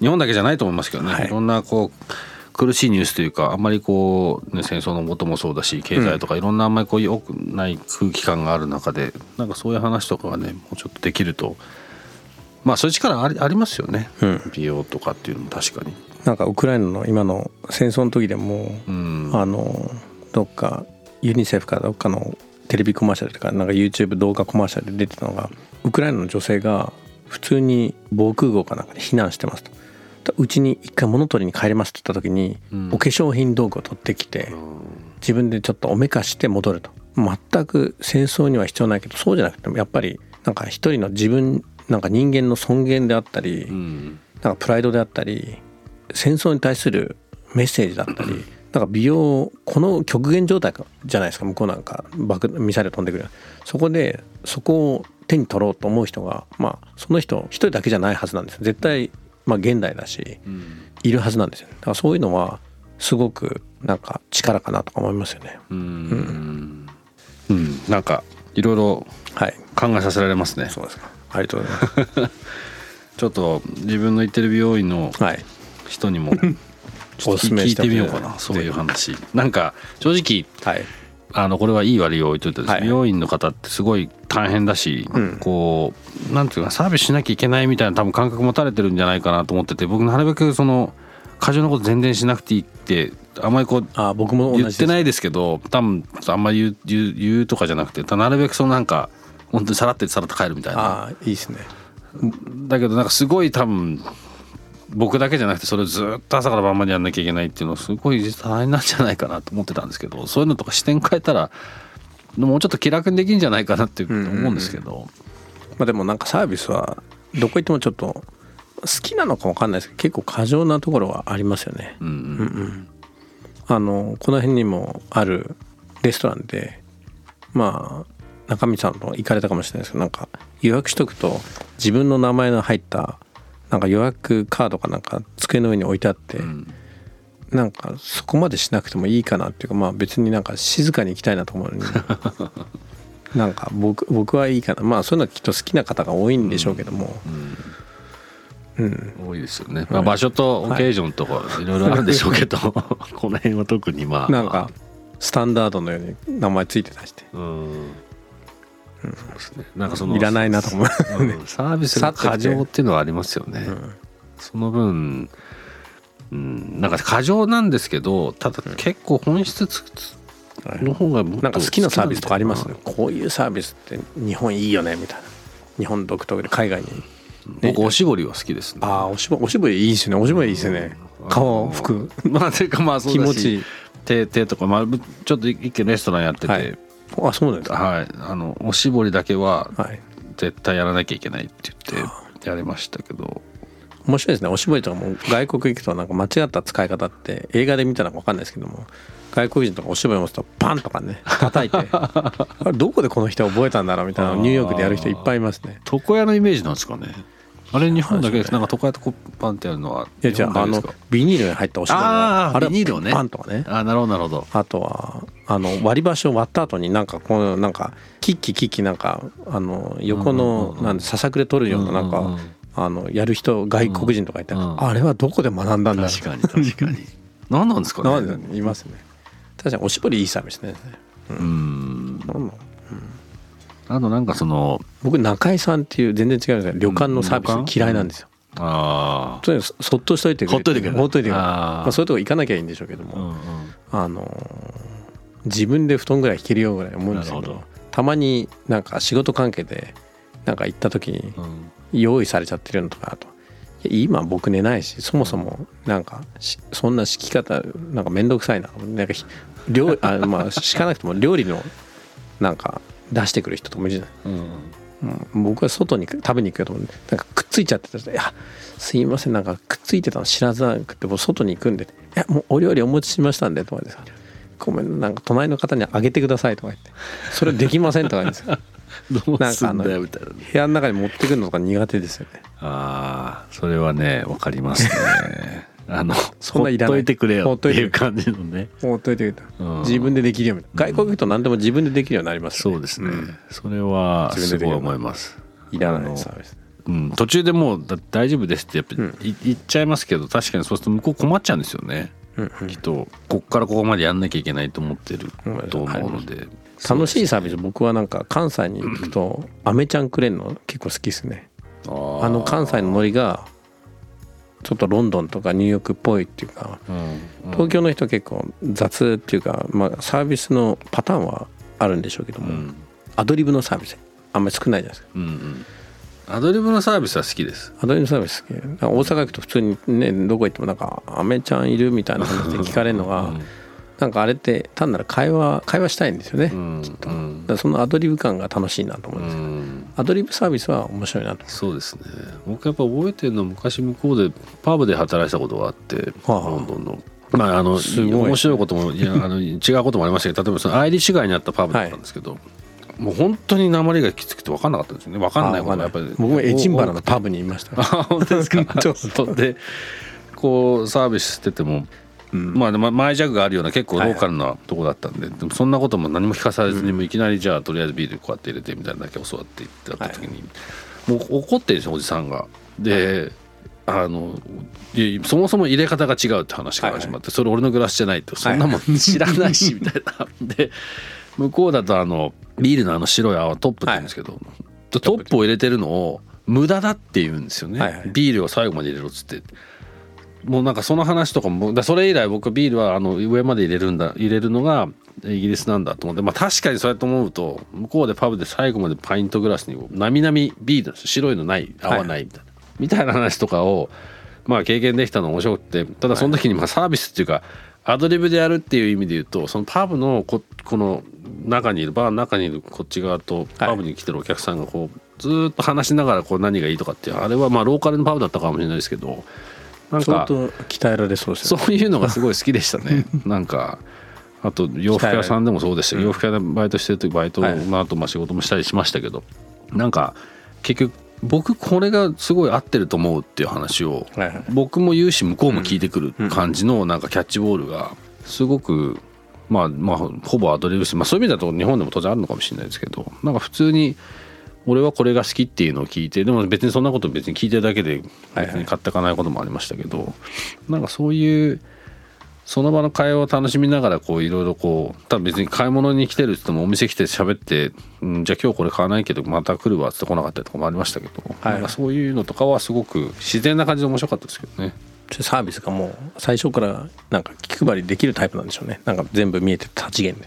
日本だけじゃないと思いますけどね、はい、いろんなこう苦しいニュースというかあんまりこう、ね、戦争のこともそうだし経済とかいろんなあんまりこう良くない空気感がある中でなんかそういう話とかがねもうちょっとできるとまあそういう力ありありますよね、うん、美容とかっていうのも確かに。なんかウクライナの今の戦争の時でも、うん、あのどっかユニセフかどっかのテレビコマーシャルとかなんか YouTube 動画コマーシャルで出てたのがウクライナの女性が普通に防空壕かなんかで避難してますと。うちに一回物取りに帰れますって言った時に、うん、お化粧品道具を取ってきて、自分でちょっとおめかして戻ると。全く戦争には必要ないけどそうじゃなくてもやっぱりなんか一人の自分なんか人間の尊厳であったり、うん、なんかプライドであったり戦争に対するメッセージだったり、なんか美容この極限状態じゃないですか向こうなんか。爆ミサイル飛んでくるそこでそこを手に取ろうと思う人がまあその人一人だけじゃないはずなんです絶対まあ現代だし、うん、いるはずなんですよ、ね、だからそういうのはすごくなんか力かなとか思いますよね。うん、うん、なんかいろいろ考えさせられますね、はい、そうですかありがとうございます。ちょっと自分の行ってる美容院の人にも、は いちょっと聞いてみようかなそういう話。なんか正直、はい、あのこれはいい悪いを置いといて、はい、美容院の方ってすごい大変だし、うん、こうなんていうかサービスしなきゃいけないみたいな多分感覚持たれてるんじゃないかなと思ってて僕なるべくその過剰なこと全然しなくていいってあんまりこうあ僕も言ってないですけど多分あんまり言う言う言うとかじゃなくてなるべくそのなんか本当にさらってさらって帰るみたいな。あいいですね。だけどなんかすごい多分僕だけじゃなくてそれをずっと朝から晩までやんなきゃいけないっていうのはすごい大変なんじゃないかなと思ってたんですけどそういうのとか視点変えたらもうちょっと気楽にできるんじゃないかなって思うんですけど、うんうん、まあ、でもなんかサービスはどこ行ってもちょっと好きなのか分かんないですけど結構過剰なところはありますよね。うんうん。あのこの辺にもあるレストランでまあ中身さんと行かれたかもしれないですけどなんか予約しとくと自分の名前の入ったなんか予約カードかなんか机の上に置いてあって、ん。なんかそこまでしなくてもいいかなっていうかまあ別になんか静かに行きたいなと思うのに。なんか僕僕はいいかな。まあそういうのはきっと好きな方が多いんでしょうけども、うん。多いですよね、まあ、場所とオケージョンとかいろいろあるんでしょうけど、この辺は特にまあ。なんかスタンダードのように名前ついてたりして。うん、そうですね。なんかそのいらないなと思う。うん。サービスが過剰っていうのはありますよね、その分うんなんか過剰なんですけどただ結構本質つの方がもっとなんか好きなサービスとかあります？ねこういうサービスって日本いいよねみたいな。日本独特で海外に。なん。だ僕おしぼりは好きですね。ああおしぼおしぼりいいですね。おしぼりいいですね。顔拭く まあていうかまあそうだし。気持ち。いい手手とか、まあ、ちょっと一軒レストランやってて、はいあそうなんですかはい、あのおしぼりだけははい。絶対やらなきゃいけないって言ってやりましたけど。面白いですね。おしぼりとかも外国行くとなんか間違った使い方って映画で見たのか分かんないですけども外国人とかおしぼり持つとパンとかね叩いて。あれどこでこの人覚えたんだろうみたいなニューヨークでやる人いっぱいいますね。床屋のイメージなんですかねあれ日本だけです。なんか床屋とこうパンってやるのはいやじゃああのビニールに入ったおしぼりあーあれビニールをね。パンとかね。あなるほどなるほど。あとはあの割り箸を割った後になんかこのなんかキッキキッキなんかあの横うんうんのうんうん。なんでささくれ取るようななんかうんうんうん。あのやる人外国人とかいてうんうん。あれはどこで学んだんだろう。確かに確かに。何なんですかね。いますね。確かにおしぼりいいサービスね。うん。なん。だあとなんかその僕中井さんっていう全然違うんですけど旅館のサービス嫌いなんですよ。あとにかくそっとしといてくれほっといてくれる。ほっといてくれまあそういうとこ行かなきゃいいんでしょうけども。あうんうん。あのー自分で布団ぐらい引けるよぐらい思うんですけどたまになんか仕事関係でなんか行った時にうん。用意されちゃってるのとかあと。今僕寝ないしそもそもなんかしそんな敷き方なんか面倒くさいな。なんかひ料あまあ敷かなくても料理のなんか出してくる人とかもいるじゃない。うん。うん。僕は外に食べに行くよと思うなんかくっついちゃってたら「いやすいません。なんかくっついてたの知らずなくてもう外に行くんで「いやもうお料理お持ちしましたんで」とかでさ「ごめんなんか隣の方にあげてください」とか言って「それできません」とか言うんですよ。どうすんだよみたいな。ね部屋の中に持ってくるのとか苦手ですよね。ああそれはねわかりますねあのそんないらない。ほっといてくれよっていう感じのね。ほっといてくれたうん。自分でできるように。外国行くと何でも自分でできるようになりますよそうですね、ん。それはすごい思います。いらないサービスうん、途中でもうだ大丈夫ですってやっぱ、うん。い言っちゃいますけど確かにそうすると向こう困っちゃうんですよね、うんうん。きっとこっからここまでやんなきゃいけないと思ってると思うので、楽しいサービス僕はなんか関西に行くとアメちゃんくれるの結構好きですね。あの関西のノリがちょっとロンドンとかニューヨークっぽいっていうかうんうん。東京の人結構雑っていうか、まあ、サービスのパターンはあるんでしょうけども、うん。アドリブのサービスあんまり少ないじゃないですか。うんうん。アドリブのサービスは好きです。アドリブのサービス好き？大阪行くと普通にねどこ行ってもなんか「アメちゃんいる?」みたいな話で聞かれるのがうんなんかあれって単なる会話会話したいんですよね、うんきっと、うん。だそのアドリブ感が楽しいなと思うんうです。よ、ん。アドリブサービスは面白いなと。そうですね。僕やっぱ覚えてるのは昔向こうでパブで働いてたことがあってはあロンドンの。まあ、あの面白いこともいやあの違うこともありましたけど例えばそのアイリッシュ街にあったパブだったんですけど、もう本当に鉛がきつくて分かんなかったんですよね。分かんないことがやっぱり。僕もエジンバラのパブにいました。あ本当ですか？ちょっそうでこうサービスしてても、まあま前ジャグがあるような結構ローカルなとこだったんで,、でもそんなことも何も聞かされずに、もうい。きなりじゃあとりあえずビールこうやって入れてみたいなだけ教わっていった時に、もう怒ってるんですよおじさんが。であのそもそも入れ方が違うって話から始まって、それ俺のグラスじゃないってそんなもん知らないしみたいな。で 向こうだとあのビールのあの白い泡トップって言うんですけど、トップを入れてるのを無駄だって言うんですよね、はいはい。ビールを最後まで入れろっつってもうなんかその話とかもだそれ以来僕ビールはあの上まで入れるんだ入れるのがイギリスなんだと思ってまあ確かにそうやって思うと向こうでパブで最後までパイントグラスになみなみビール白いのない泡ないみたいな、みたいな話とかをまあ経験できたの面白くてただその時にまあサービスっていうかアドリブでやるっていう意味で言うとそのパブのここの中にいるバーの中にいるこっち側とパブに来てるお客さんがこうずっと話しながらこう何がいいとかってあれはまあローカルのパブだったかもしれないですけどなんか鍛えられそうですよね。そういうのがすごい好きでしたね。なんかあと洋服屋さんでもそうですよ、うん洋服屋でバイトしてる時バイトはい。の後まあ仕事もしたりしましたけど。なんか結局僕これがすごい合ってると思うっていう話をはいはい。僕も言うし向こうも聞いてくる感じのなんかキャッチボールがすごくまあまあほぼアドリブし、まあ、そういう意味だと日本でも当然あるのかもしれないですけどなんか普通に俺はこれが好きっていうのを聞いてでも別にそんなこと別に聞いてるだけで別に買っていかないこともありましたけどなんかそういうその場の会話を楽しみながらこういろいろこう多分別に買い物に来てるっつってもお店来て喋って、うん、じゃあ今日これ買わないけどまた来るわっつって来なかったりとかもありましたけど、はい。なんかそういうのとかはすごく自然な感じで面白かったですけどね。サービスがもう最初からなんか気配りできるタイプなんでしょうね。なんか全部見えて立ち減で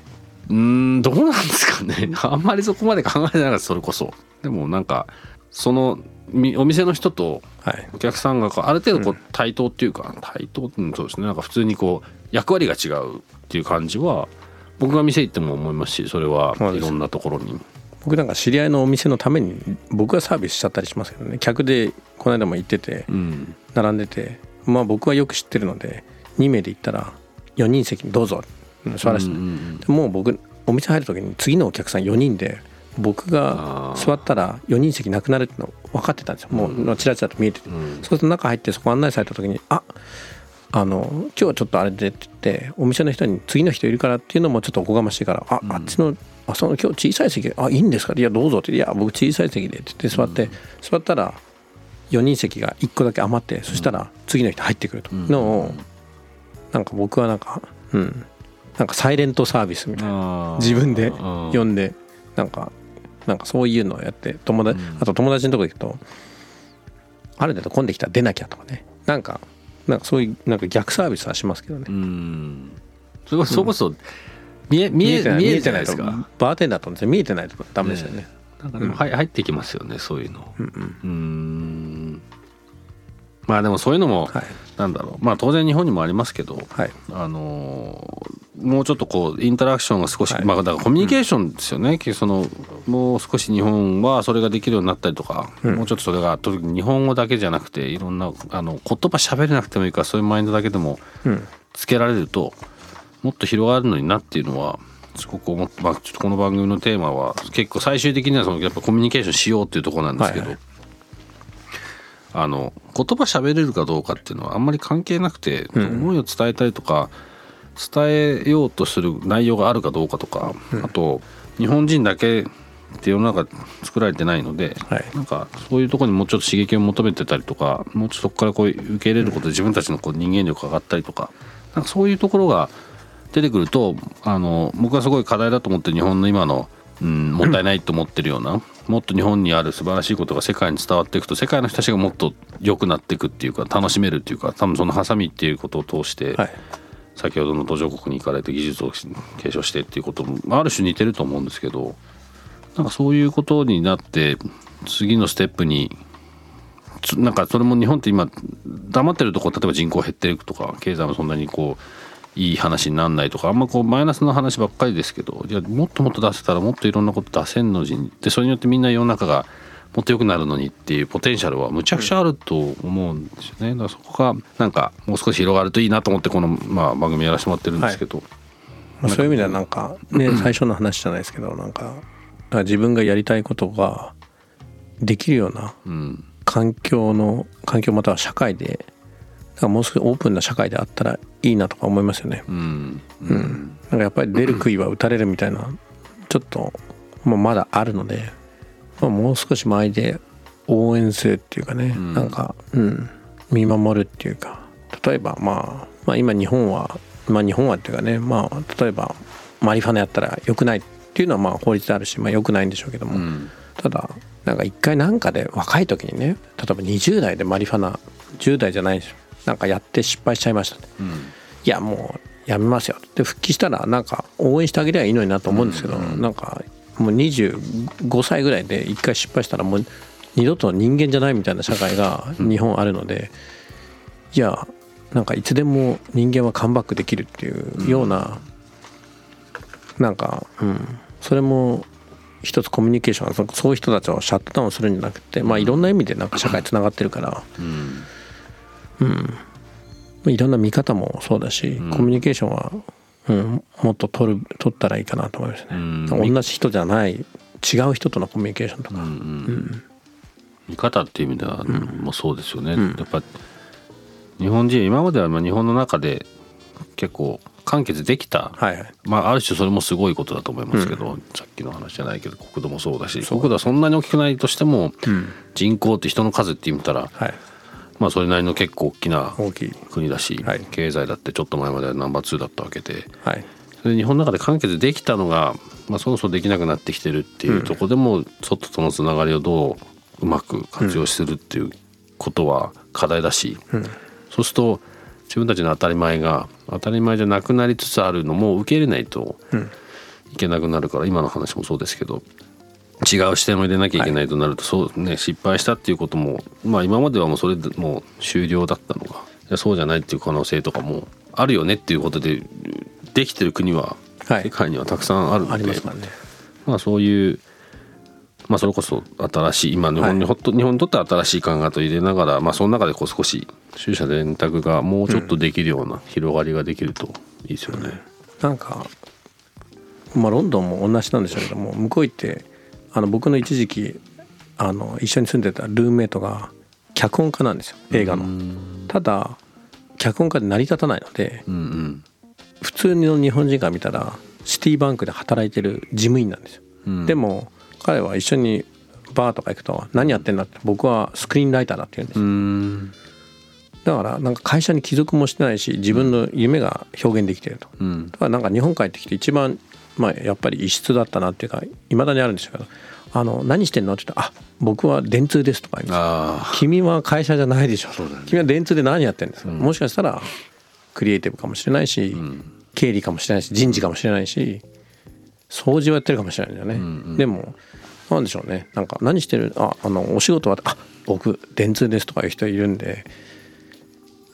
うーんどうなんですかね。あんまりそこまで考えてなかったそれこそ。でもなんかそのみお店の人とはい。お客さんがこうある程度こう対等っていうか、対等うんそうですね。なんか普通にこう役割が違うっていう感じは僕が店行っても思いますしそれはいろんなところに。僕なんか知り合いのお店のために僕がサービスしちゃったりしますけどね。客でこの間も行っててうん。並んでて。まあ僕はよく知ってるので2名で行ったら4人席にどうぞうん座らせでもう僕お店入る時に次のお客さん4人で僕が座ったら4人席なくなるっての分かってたんですよ。もうチラチラと見えてて、うん。そうすると中入ってそこ案内された時に「ああの今日はちょっとあれで」って言ってお店の人に次の人いるからっていうのもちょっとおこがましいから「ああっちのあその今日小さい席あいいんですか?」いやどうぞ」って「いや僕小さい席で」って言って座って、座ったら4人席が1個だけ余ってそしたら次の人入ってくると。のをなんか僕はなんかうんなんかサイレントサービスみたいな。自分でうん。呼んでなんかなんかそういうのをやって友達、あと友達のとこ行くとある程度混んできたら出なきゃとかね。なんかなんかそういうなんか逆サービスはしますけどね、うん。それこそ見え見え見えるじゃないですとかバーテンダーとですね見えてないとダメですよね。なんかでも入入ってきますよねそういうの。うんまあでもそういうのもはい。なんだろう。まあ当然日本にもありますけどはい。あのーもうちょっとこうインタラクションが少し、はい。まあだからコミュニケーションですよね、結局そのもう少し日本はそれができるようになったりとか、もうちょっとそれが特に日本語だけじゃなくていろんなあの言葉喋れなくてもいいからそういうマインドだけでもうん。つけられるともっと広がるのになっていうのはすごく思って、まあ、ちょっとこの番組のテーマは結構最終的にはそのやっぱコミュニケーションしようっていうところなんですけど、はいはいあの言葉喋れるかどうかっていうのはあんまり関係なくて、思いを伝えたりとか伝えようとする内容があるかどうかとか、あと日本人だけって世の中作られてないので、はい。なんかそういうところにもうちょっと刺激を求めてたりとかもうちょっとそこからこう受け入れることで自分たちのこう人間力が上がったりとかなんかそういうところが出てくるとあの僕はすごい課題だと思ってる日本の今の、うん、もったいないと思ってるような、もっと日本にある素晴らしいことが世界に伝わっていくと世界の人たちがもっと良くなっていくっていうか楽しめるっていうか多分そのハサミっていうことを通して、はい。先ほどの途上国に行かれて技術を継承してっていうこともある種似てると思うんですけどなんかそういうことになって次のステップにつなんかそれも日本って今黙ってるとこ例えば人口減っていくとか経済もそんなにこういい話にならないとかあんまこうマイナスの話ばっかりですけどいやもっともっと出せたらもっといろんなこと出せんのにでそれによってみんな世の中がもっと良くなるのにっていうポテンシャルはむちゃくちゃあると思うんですよね。だからそこがなんかもう少し広がるといいなと思ってこの、まあ、番組やらせてもらってるんですけど、まあ、そういう意味ではなんかね最初の話じゃないですけどなんか自分がやりたいことができるようなうん。環境の環境または社会でかもう少しオープンな社会であったらいいなとか思いますよね。うん。うん、なんかやっぱり出る杭は打たれるみたいなちょっと、まあ、まだあるので、まあ、もう少し周りで応援するっていうかね、ん。なんか、うん、見守るっていうか例えば、まあ、まあ今日本はまあ日本はっていうかねまあ例えばマリファナやったら良くないっていうのはまあ法律であるし、まあ、良くないんでしょうけども、うん。ただなんか一回なんかで若い時にね例えば20代でマリファナ10代じゃないですよなんかやって失敗しちゃいました。うん。いやもうやめますよ。で復帰したらなんか応援してあげりゃいいのになと思うんですけど、なんかもう25歳ぐらいで一回失敗したらもう二度と人間じゃないみたいな社会が日本あるので、いやなんかいつでも人間はカムバックできるっていうような、なんか、うん、それも一つコミュニケーション。そういう人たちをシャットダウンするんじゃなくてまあいろんな意味でなんか社会つながってるから。うん、いろんな見方もそうだし、コミュニケーションは、うん、もっと取る取ったらいいかなと思いますね、ん。同じ人じゃない違う人とのコミュニケーションとか、見方っていう意味ではもうそうですよね、やっぱ日本人今まではまあ日本の中で結構完結できた、はいはい。まあ、ある種それもすごいことだと思いますけど、さっきの話じゃないけど国土もそうだし国土はそんなに大きくないとしても、人口って人の数って言ったら、はいまあそれなりの結構大きな国だし、はい。経済だってちょっと前まではナンバー2だったわけで。はい。で日本の中で完結できたのが、まあ、そろそろできなくなってきてるっていうところでも、外とのつながりをどううまく活用するっていうことは課題だし、そうすると自分たちの当たり前が当たり前じゃなくなりつつあるのも受け入れないといけなくなるから今の話もそうですけど違う視点を入れなきゃいけないとなると、そうね失敗したっていうこともまあ今まではもうそれでもう終了だったのがそうじゃないっていう可能性とかもあるよねっていうことでできてる国ははい。世界にはたくさんあるので、ありますからね。まあそういうまあそれこそ新しい今日本にほっと、日本にとっては新しい考えと入れながらまあその中でこう少し取捨選択がもうちょっとできるような広がりができるといいですよね。なんかまあロンドンも同じなんでしょうけども向こう行ってあの僕の一時期あの一緒に住んでたルームメイトが脚本家なんですよ映画の。ただ脚本家で成り立たないのでうんうん普通の日本人から見たらシティバンクで働いてる事務員なんですよ。うんでも彼は一緒にバーとか行くと「何やってんだ?」って「僕はスクリーンライターだ」って言うんですだからなんか会社に帰属もしてないし自分の夢が表現できてると。うんだからなんか日本帰ってきて一番まあやっぱり異質だったなっていうかいまだにあるんですけど「あの何してんの?」って言ったら「あ僕は電通です」とか言うんです君は会社じゃないでしょ。ね。君は電通で何やってんですか、もしかしたらクリエイティブかもしれないし、経理かもしれないし人事かもしれないし掃除をやってるかもしれないんだよね、でもなんでしょうね。なんか何してる？ああのお仕事はあ僕電通ですとかいう人いるんで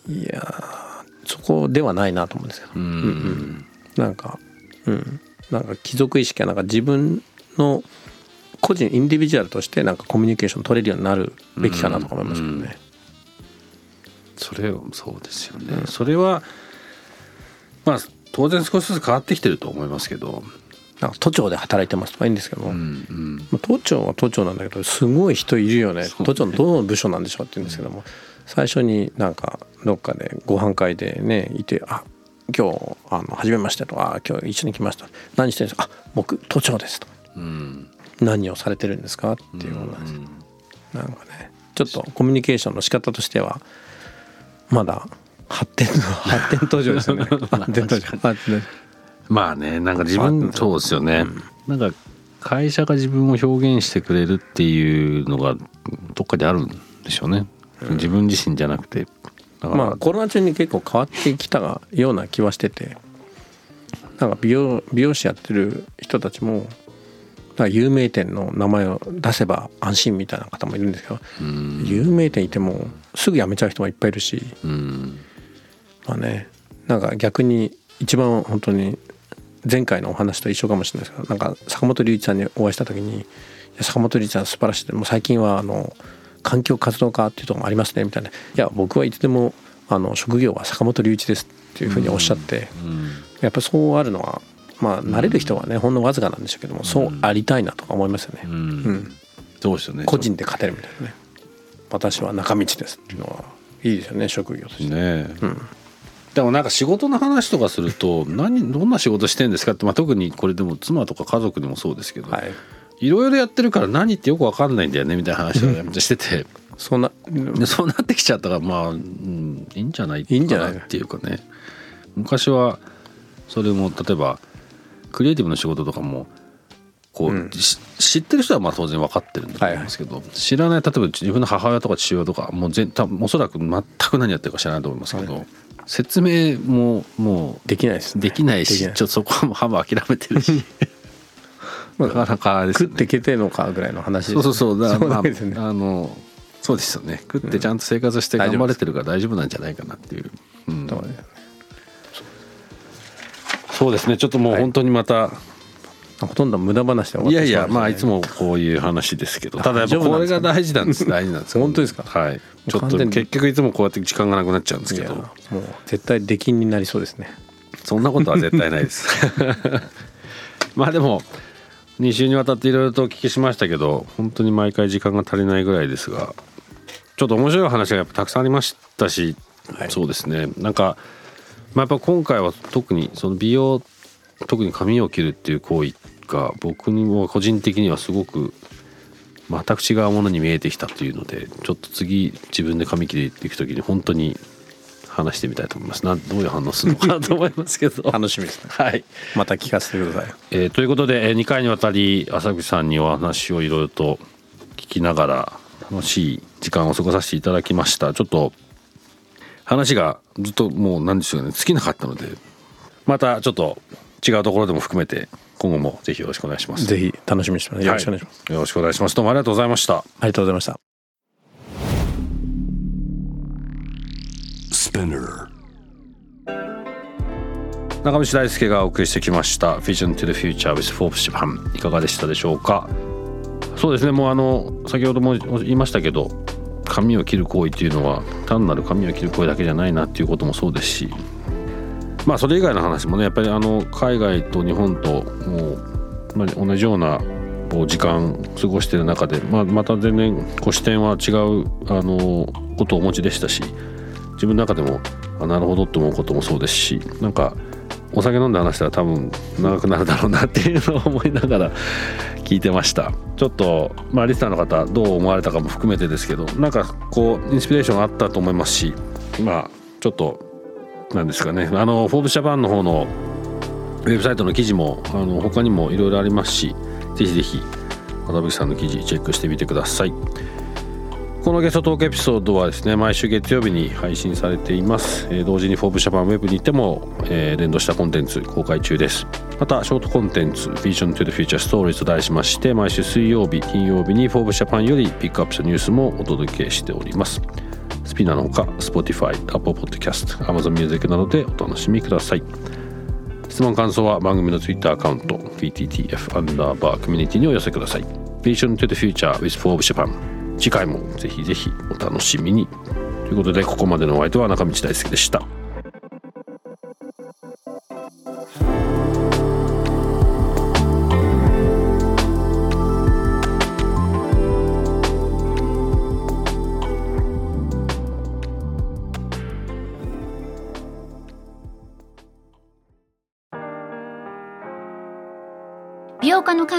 いやーそこではないなと思うんですけど、うんうん。なんかうんなんか貴族意識はなんか自分の個人インディビジュアルとしてなんかコミュニケーション取れるようになるべきかなとか思いますけどね。それそうですよね、それはまあ当然少しずつ変わってきてると思いますけど、なんか都庁で働いてますとかいいんですけど。も、うんうん、まあ都庁は都庁なんだけどすごい人いるよね。都庁のどの部署なんでしょうって言うんですけども。最初になんかどっかでご飯会でねいて「あ今日あの初めまして」とかあ「今日一緒に来ました」「何してるんですか?」あ「僕都庁です」と。かうん「何をされてるんですか?」っていうことなんですよなんかねちょっとコミュニケーションの仕方としてはまだ発展の 発展途上ですよね。発展途上。まあねなんか自分そうですよね、なんか会社が自分を表現してくれるっていうのがどっかにあるんでしょうね、自分自身じゃなくてまあコロナ中に結構変わってきたような気はしててなんか美容美容師やってる人たちも有名店の名前を出せば安心みたいな方もいるんですけど、うん。有名店いてもすぐ辞めちゃう人もいっぱいいるしうん。まあねなんか逆に一番本当に前回のお話と一緒かもしれないですけどなんか坂本龍一さんにお会いした時に「いや坂本龍一さん素晴らしいでもう最近はあの環境活動家っていうところもありますね」みたいな「いや僕はいつでもあの職業は坂本龍一です」っていうふうにおっしゃって、うんやっぱそうあるのはまあ慣れる人はね、ほんのわずかなんでしょうけどもそうありたいなとか思いますよね。うん。うん。そうですよね。個人で勝てるみたいなね。私は中道ですっていうのはいいですよね職業として。ねでもなんか仕事の話とかすると何どんな仕事してんですかって、まあ、特にこれでも妻とか家族でもそうですけど、はい、いろいろやってるから何ってよく分かんないんだよねみたいな話をしてて。そんなでそうなってきちゃったからまあ、うん、いいんじゃない？かいいんじゃない？っていうかね。昔はそれも例えばクリエイティブの仕事とかもこう、うん。し知ってる人はまあ当然分かってるんだと思うんですけど、知らない例えば自分の母親とか父親とかもう全多分おそらく全く何やってるか知らないと思いますけど、はい説明ももできないです、うね、できないしちょっとそこはもう半分諦めてるし なかなかね。食ってけてんのかぐらいの話そうそうそう。だからそうまあですね。あのそうですよね。食ってちゃんと生活して頑張れてるから大丈夫なんじゃないかなっていう、うん。そうねそうですね。ちょっともう本当にまたほとんど無駄話で終わっいやいていましたね。やまあいつもこういう話ですけど。ただやっぱこれが大事なんです。大事なんです。本当ですか？はい。ちょっと結局いつもこうやって時間がなくなっちゃうんですいやけどもう絶対出禁になりそうですね。そんなことは絶対ないです。まあでも2週にわたっていろいろとお聞きしましたけど本当に毎回時間が足りないぐらいですがちょっと面白い話がやっぱたくさんありましたし、はい。そうですね。なんか、まあ、やっぱ今回は特にその美容特に髪を切るっていう行為が僕にも個人的にはすごく全く違うものに見えてきたというのでちょっと次自分で髪切りっていく時に本当に話してみたいと思います。なんどういう反応するのかなと思いますけど。楽しみですね。はい、また聞かせてください。えーということで、え2回にわたり浅口さんにお話をいろいろと聞きながら楽しい時間を過ごさせていただきました。ちょっと話がずっともう何でしょうね。尽きなかったのでまたちょっと違うところでも含めて今後もぜひよろしくお願いします。ぜひ楽しみにしてます。よろしくお願いします、はい。よろしくお願いします。どうもありがとうございました。ありがとうございました Spinner. 中道大輔がお送りしてきました「Vision to the Future with Forbes Japan」いかがでしたでしょうか？そうですねもうあの先ほども言いましたけど髪を切る行為っていうのは単なる髪を切る行為だけじゃないなっていうこともそうですしまあそれ以外の話もねやっぱりあの海外と日本ともう同じような時間過ごしてる中で、まあ、また全然こう視点は違うあのことをお持ちでしたし自分の中でもあなるほどって思うこともそうですしなんかお酒飲んで話したら多分長くなるだろうなっていうのを思いながら聞いてました。ちょっとまあリスナーの方どう思われたかも含めてですけどなんかこうインスピレーションがあったと思いますしまあちょっとなんですかね。あの「フォーブジャパンの方のウェブサイトの記事もあの他にもいろいろありますしぜひぜひ渡辺さんの記事チェックしてみてください。このゲストトークエピソードはですね毎週月曜日に配信されています、えー同時に「Forbes Japan ウェブにても、えー連動したコンテンツ公開中です。またショートコンテンツ Vision to the Future Stories と題しまして毎週水曜日金曜日に「Forbes Japan よりピックアップしたニュースもお届けしております。スピナーのほか Spotify、Apple Podcast、Amazon Music などでお楽しみください。質問感想は番組の Twitter アカウント PTTF アンダーバーコミュニティにお寄せください。Vision to the Future with Forbes Japan 次回もぜひぜひお楽しみに。ということでここまでのお相手は中道大輔でした。